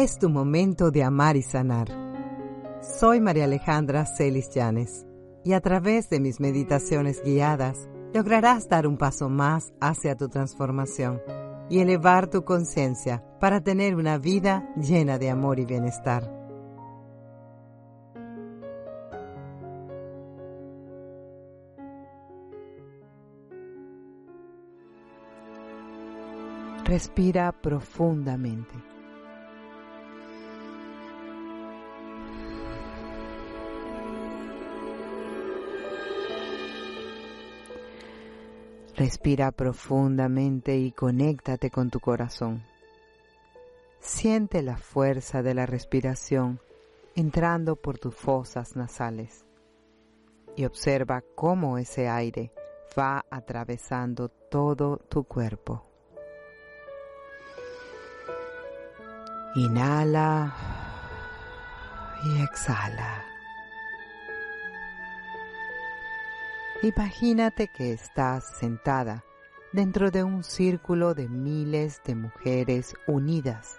Es tu momento de amar y sanar. Soy María Alejandra Celis Llanes y a través de mis meditaciones guiadas lograrás dar un paso más hacia tu transformación y elevar tu conciencia para tener una vida llena de amor y bienestar. Respira profundamente. Respira profundamente y conéctate con tu corazón. Siente la fuerza de la respiración entrando por tus fosas nasales y observa cómo ese aire va atravesando todo tu cuerpo. Inhala y exhala. Imagínate que estás sentada dentro de un círculo de miles de mujeres unidas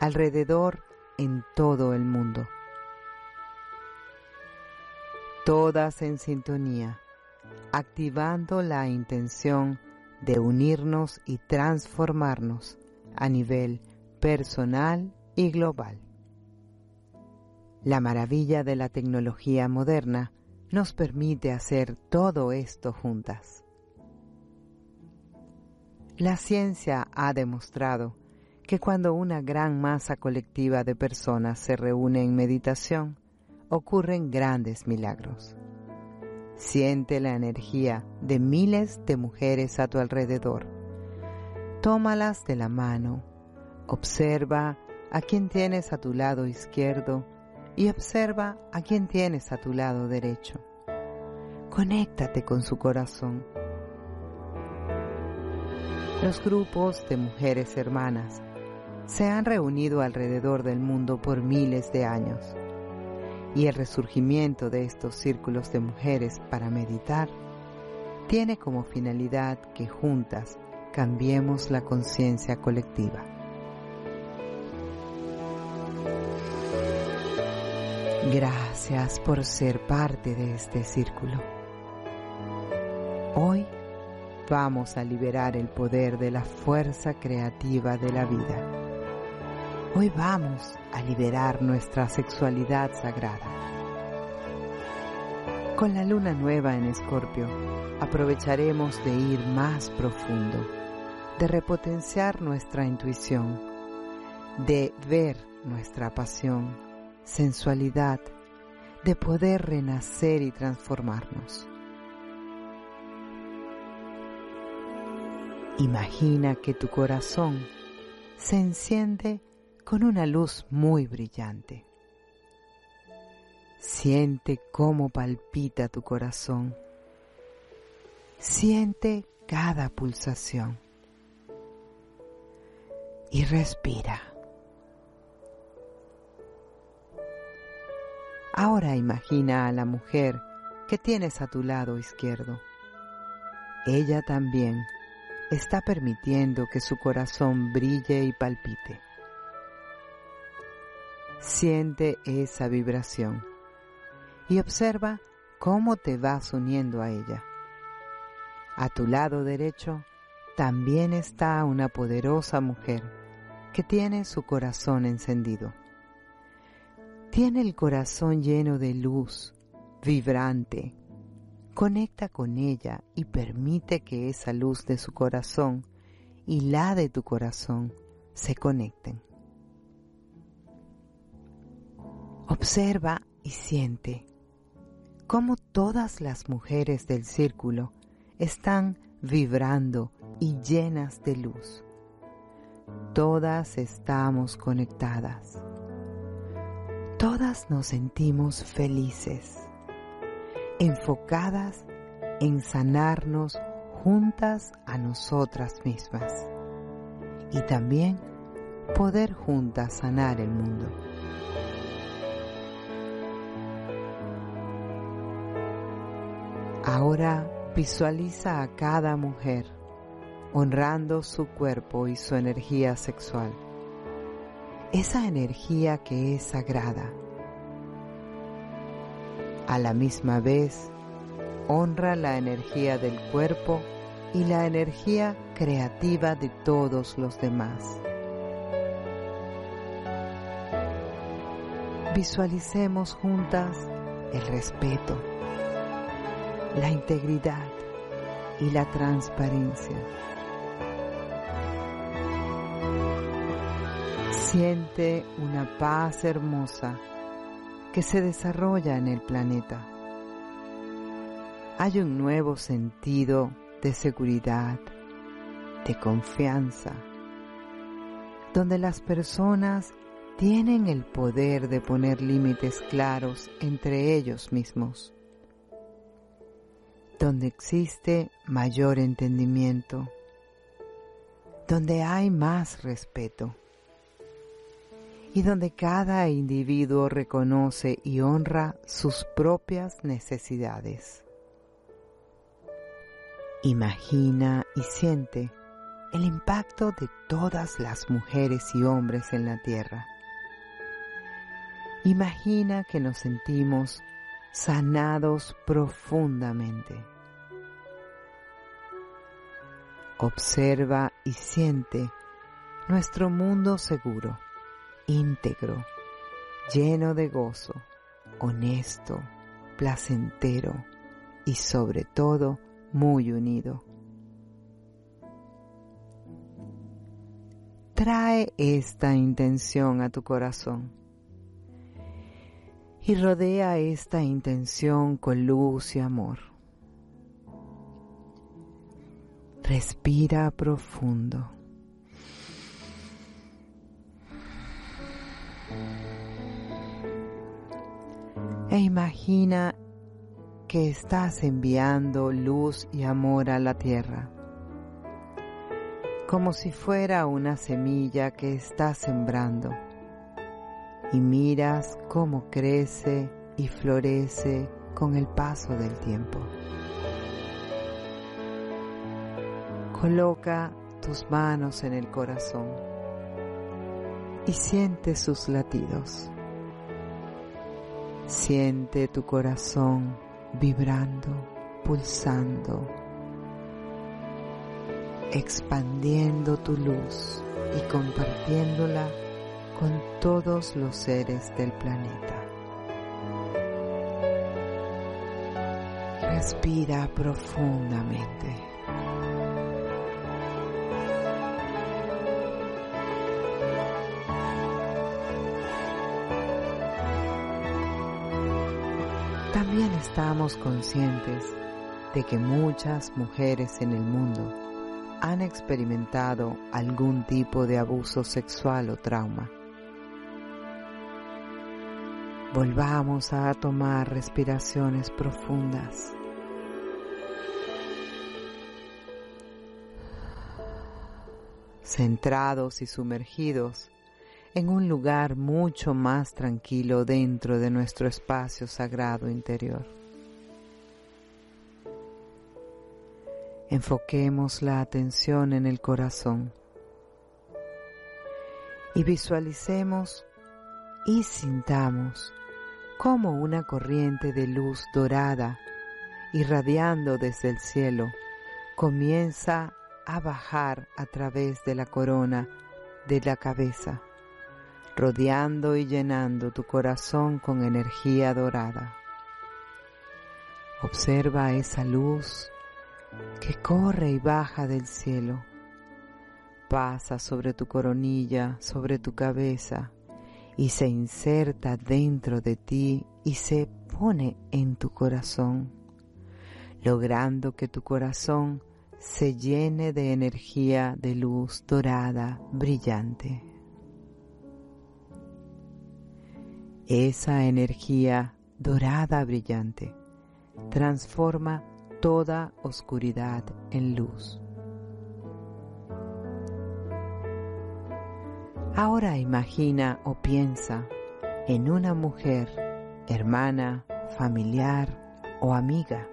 alrededor en todo el mundo. Todas en sintonía, activando la intención de unirnos y transformarnos a nivel personal y global. La maravilla de la tecnología moderna nos permite hacer todo esto juntas. La ciencia ha demostrado que cuando una gran masa colectiva de personas se reúne en meditación, ocurren grandes milagros. Siente la energía de miles de mujeres a tu alrededor. Tómalas de la mano, observa a quien tienes a tu lado izquierdo y observa a quien tienes a tu lado derecho. Conéctate con su corazón. Los grupos de mujeres hermanas se han reunido alrededor del mundo por miles de años y el resurgimiento de estos círculos de mujeres para meditar tiene como finalidad que juntas cambiemos la conciencia colectiva. Gracias por ser parte de este círculo. Hoy vamos a liberar el poder de la fuerza creativa de la vida. Hoy vamos a liberar nuestra sexualidad sagrada. Con la luna nueva en Escorpio, aprovecharemos de ir más profundo, de repotenciar nuestra intuición, de ver nuestra pasión sensualidad, de poder renacer y transformarnos. Imagina que tu corazón se enciende con una luz muy brillante. Siente cómo palpita tu corazón. Siente cada pulsación. Y respira. Ahora imagina a la mujer que tienes a tu lado izquierdo. Ella también está permitiendo que su corazón brille y palpite. Siente esa vibración y observa cómo te vas uniendo a ella. A tu lado derecho también está una poderosa mujer que tiene su corazón encendido tiene el corazón lleno de luz, vibrante. Conecta con ella y permite que esa luz de su corazón y la de tu corazón se conecten. Observa y siente cómo todas las mujeres del círculo están vibrando y llenas de luz. Todas estamos conectadas. Todas nos sentimos felices, enfocadas en sanarnos juntas a nosotras mismas y también poder juntas sanar el mundo. Ahora visualiza a cada mujer honrando su cuerpo y su energía sexual. Esa energía que es sagrada. A la misma vez, honra la energía del cuerpo y la energía creativa de todos los demás. Visualicemos juntas el respeto, la integridad y la transparencia. Siente una paz hermosa que se desarrolla en el planeta. Hay un nuevo sentido de seguridad, de confianza, donde las personas tienen el poder de poner límites claros entre ellos mismos, donde existe mayor entendimiento, donde hay más respeto y donde cada individuo reconoce y honra sus propias necesidades. Imagina y siente el impacto de todas las mujeres y hombres en la tierra. Imagina que nos sentimos sanados profundamente. Observa y siente nuestro mundo seguro, íntegro, lleno de gozo, honesto, placentero y sobre todo muy unido. Trae esta intención a tu corazón y rodea esta intención con luz y amor. Respira profundo. E imagina que estás enviando luz y amor a la tierra, como si fuera una semilla que estás sembrando, y miras cómo crece y florece con el paso del tiempo. Coloca tus manos en el corazón y siente sus latidos. Siente tu corazón vibrando, pulsando, expandiendo tu luz y compartiéndola con todos los seres del planeta. Respira profundamente. Estamos conscientes de que muchas mujeres en el mundo han experimentado algún tipo de abuso sexual o trauma. Volvamos a tomar respiraciones profundas. Centrados y sumergidos en un lugar mucho más tranquilo dentro de nuestro espacio sagrado interior. Enfoquemos la atención en el corazón y visualicemos y sintamos como una corriente de luz dorada irradiando desde el cielo comienza a bajar a través de la corona de la cabeza rodeando y llenando tu corazón con energía dorada. Observa esa luz que corre y baja del cielo, pasa sobre tu coronilla, sobre tu cabeza y se inserta dentro de ti y se pone en tu corazón, logrando que tu corazón se llene de energía de luz dorada brillante. Esa energía dorada brillante transforma toda oscuridad en luz. Ahora imagina o piensa en una mujer, hermana, familiar o amiga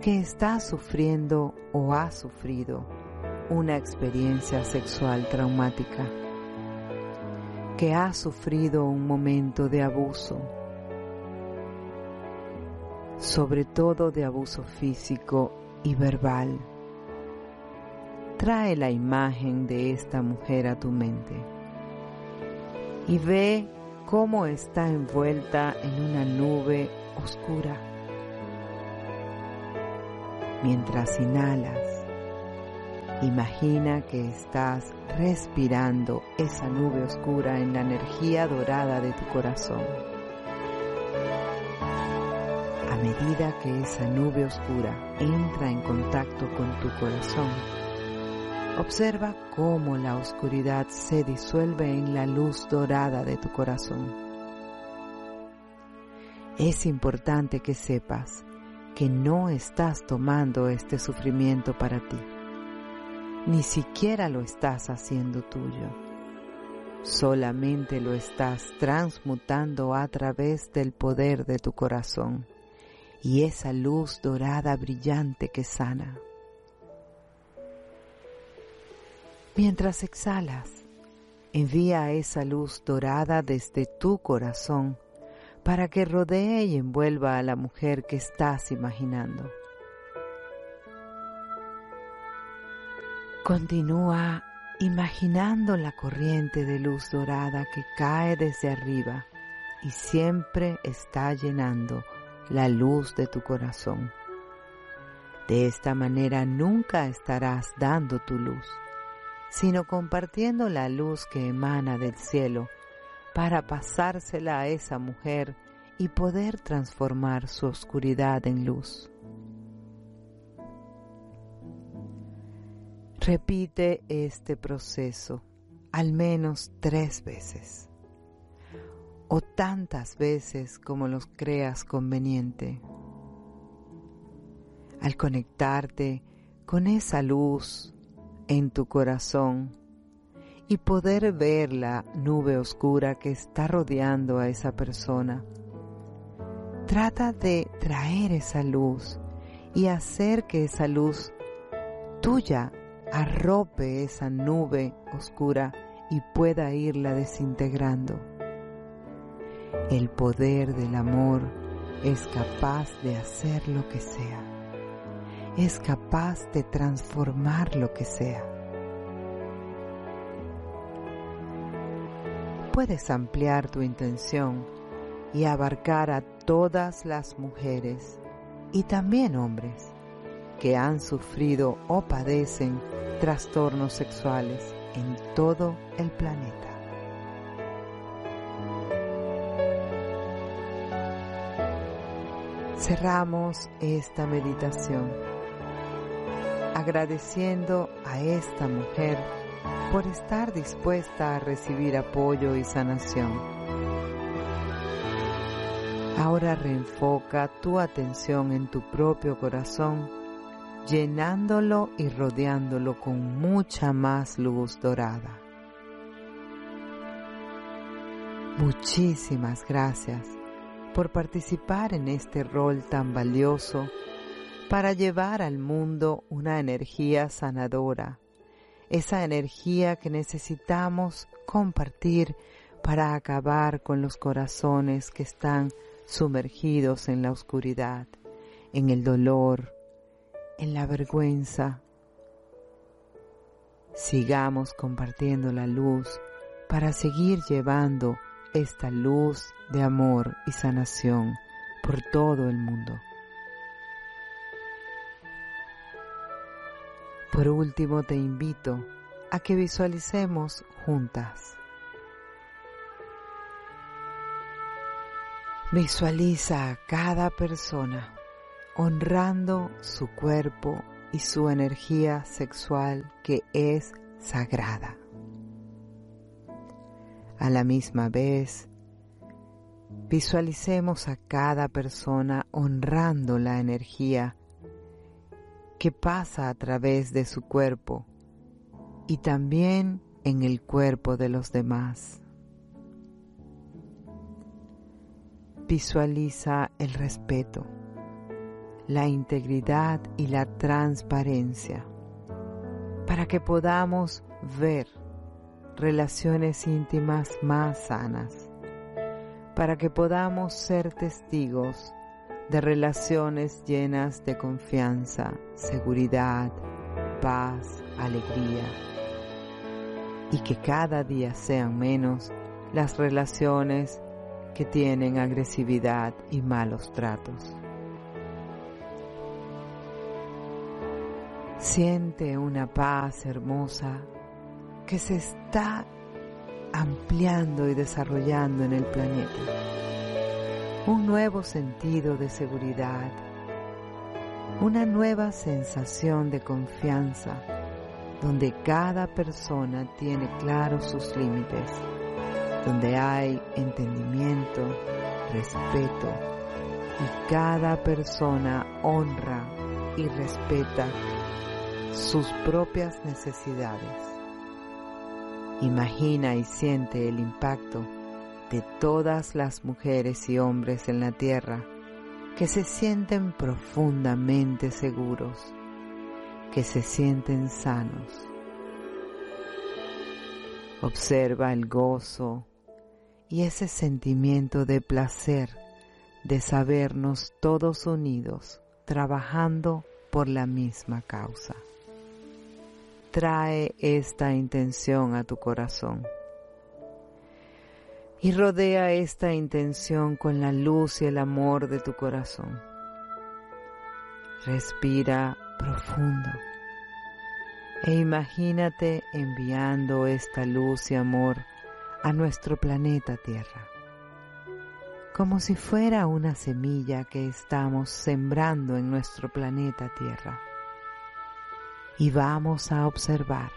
que está sufriendo o ha sufrido una experiencia sexual traumática, que ha sufrido un momento de abuso, sobre todo de abuso físico y verbal trae la imagen de esta mujer a tu mente y ve cómo está envuelta en una nube oscura. Mientras inhalas, imagina que estás respirando esa nube oscura en la energía dorada de tu corazón. Medida que esa nube oscura entra en contacto con tu corazón, Observa cómo la oscuridad se disuelve en la luz dorada de tu corazón. Es importante que sepas que no estás tomando este sufrimiento para ti. Ni siquiera lo estás haciendo tuyo. Solamente lo estás transmutando a través del poder de tu corazón y esa luz dorada brillante que sana. Mientras exhalas, envía esa luz dorada desde tu corazón para que rodee y envuelva a la mujer que estás imaginando. Continúa imaginando la corriente de luz dorada que cae desde arriba y siempre está llenando la luz de tu corazón. De esta manera nunca estarás dando tu luz sino compartiendo la luz que emana del cielo para pasársela a esa mujer y poder transformar su oscuridad en luz. Repite este proceso al menos tres veces o tantas veces como los creas conveniente. Al conectarte con esa luz en tu corazón y poder ver la nube oscura que está rodeando a esa persona. Trata de traer esa luz y hacer que esa luz tuya arrope esa nube oscura y pueda irla desintegrando. El poder del amor es capaz de hacer lo que sea es capaz de transformar lo que sea. Puedes ampliar tu intención y abarcar a todas las mujeres y también hombres que han sufrido o padecen trastornos sexuales en todo el planeta. Cerramos esta meditación agradeciendo a esta mujer por estar dispuesta a recibir apoyo y sanación. Ahora reenfoca tu atención en tu propio corazón, llenándolo y rodeándolo con mucha más luz dorada. Muchísimas gracias por participar en este rol tan valioso para llevar al mundo una energía sanadora, esa energía que necesitamos compartir para acabar con los corazones que están sumergidos en la oscuridad, en el dolor, en la vergüenza. Sigamos compartiendo la luz para seguir llevando esta luz de amor y sanación por todo el mundo. Por último, te invito a que visualicemos juntas. Visualiza a cada persona honrando su cuerpo y su energía sexual que es sagrada. A la misma vez, visualicemos a cada persona honrando la energía que pasa a través de su cuerpo y también en el cuerpo de los demás. Visualiza el respeto, la integridad y la transparencia para que podamos ver relaciones íntimas más sanas, para que podamos ser testigos de relaciones llenas de confianza, seguridad, paz, alegría, y que cada día sean menos las relaciones que tienen agresividad y malos tratos. Siente una paz hermosa que se está ampliando y desarrollando en el planeta. Un nuevo sentido de seguridad, una nueva sensación de confianza, donde cada persona tiene claros sus límites donde hay entendimiento, respeto y cada persona honra y respeta sus propias necesidades. Imagina y siente el impacto de todas las mujeres y hombres en la tierra que se sienten profundamente seguros, que se sienten sanos. Observa el gozo, y ese sentimiento de placer de sabernos todos unidos trabajando por la misma causa. Trae esta intención a tu corazón y rodea esta intención con la luz y el amor de tu corazón. Respira profundo e imagínate enviando esta luz y amor a nuestro planeta Tierra, como si fuera una semilla que estamos sembrando en nuestro planeta Tierra. Y vamos a observar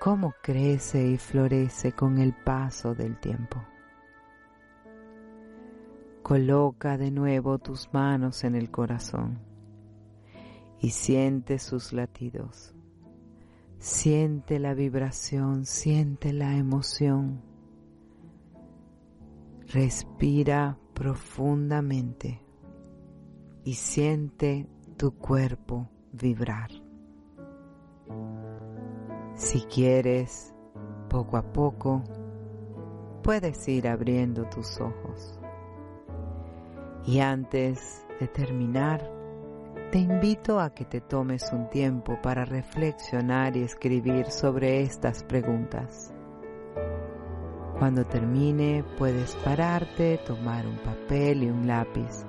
cómo crece y florece con el paso del tiempo. Coloca de nuevo tus manos en el corazón y siente sus latidos. Siente la vibración, siente la emoción Respira profundamente y siente tu cuerpo vibrar. Si quieres, poco a poco, puedes ir abriendo tus ojos. Y antes de terminar, te invito a que te tomes un tiempo para reflexionar y escribir sobre estas preguntas. Cuando termine puedes pararte, tomar un papel y un lápiz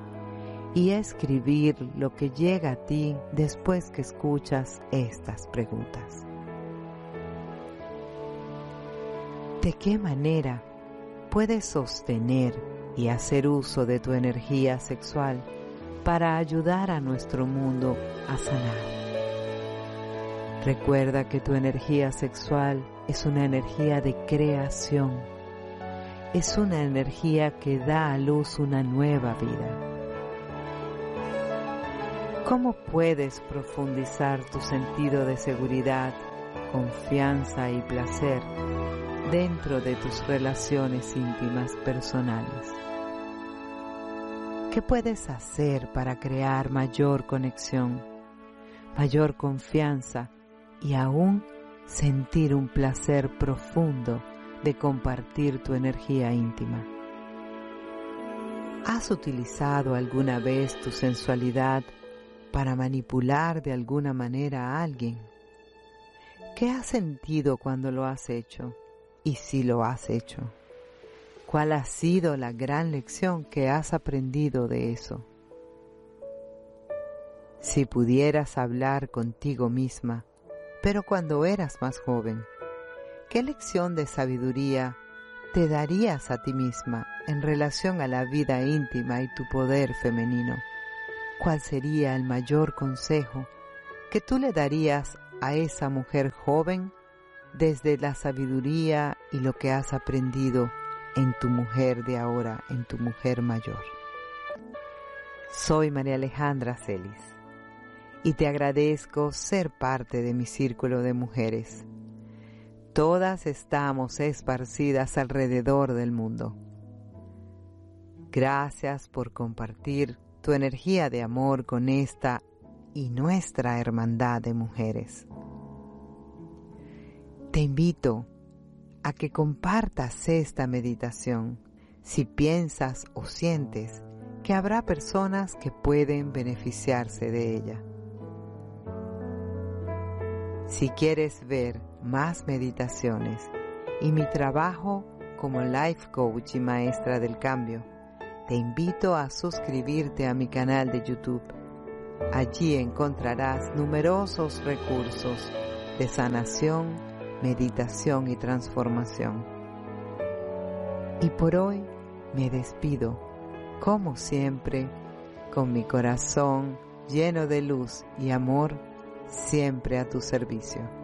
y escribir lo que llega a ti después que escuchas estas preguntas. ¿De qué manera puedes sostener y hacer uso de tu energía sexual para ayudar a nuestro mundo a sanar? Recuerda que tu energía sexual es una energía de creación es una energía que da a luz una nueva vida. ¿Cómo puedes profundizar tu sentido de seguridad, confianza y placer dentro de tus relaciones íntimas personales? ¿Qué puedes hacer para crear mayor conexión, mayor confianza y aún sentir un placer profundo de compartir tu energía íntima. ¿Has utilizado alguna vez tu sensualidad para manipular de alguna manera a alguien? ¿Qué has sentido cuando lo has hecho? Y si lo has hecho, ¿cuál ha sido la gran lección que has aprendido de eso? Si pudieras hablar contigo misma, pero cuando eras más joven, ¿Qué lección de sabiduría te darías a ti misma en relación a la vida íntima y tu poder femenino? ¿Cuál sería el mayor consejo que tú le darías a esa mujer joven desde la sabiduría y lo que has aprendido en tu mujer de ahora, en tu mujer mayor. Soy María Alejandra Celis y te agradezco ser parte de mi círculo de mujeres. Todas estamos esparcidas alrededor del mundo. Gracias por compartir tu energía de amor con esta y nuestra hermandad de mujeres. Te invito a que compartas esta meditación si piensas o sientes que habrá personas que pueden beneficiarse de ella. Si quieres ver más meditaciones y mi trabajo como life coach y maestra del cambio, te invito a suscribirte a mi canal de YouTube. Allí encontrarás numerosos recursos de sanación, meditación y transformación. Y por hoy me despido, como siempre, con mi corazón lleno de luz y amor, siempre a tu servicio.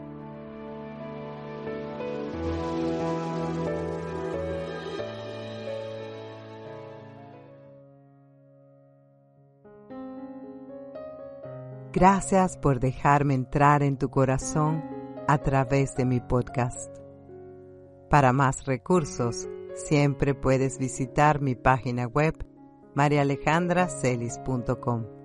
Gracias por dejarme entrar en tu corazón a través de mi podcast. Para más recursos, siempre puedes visitar mi página web marialejandracelis.com.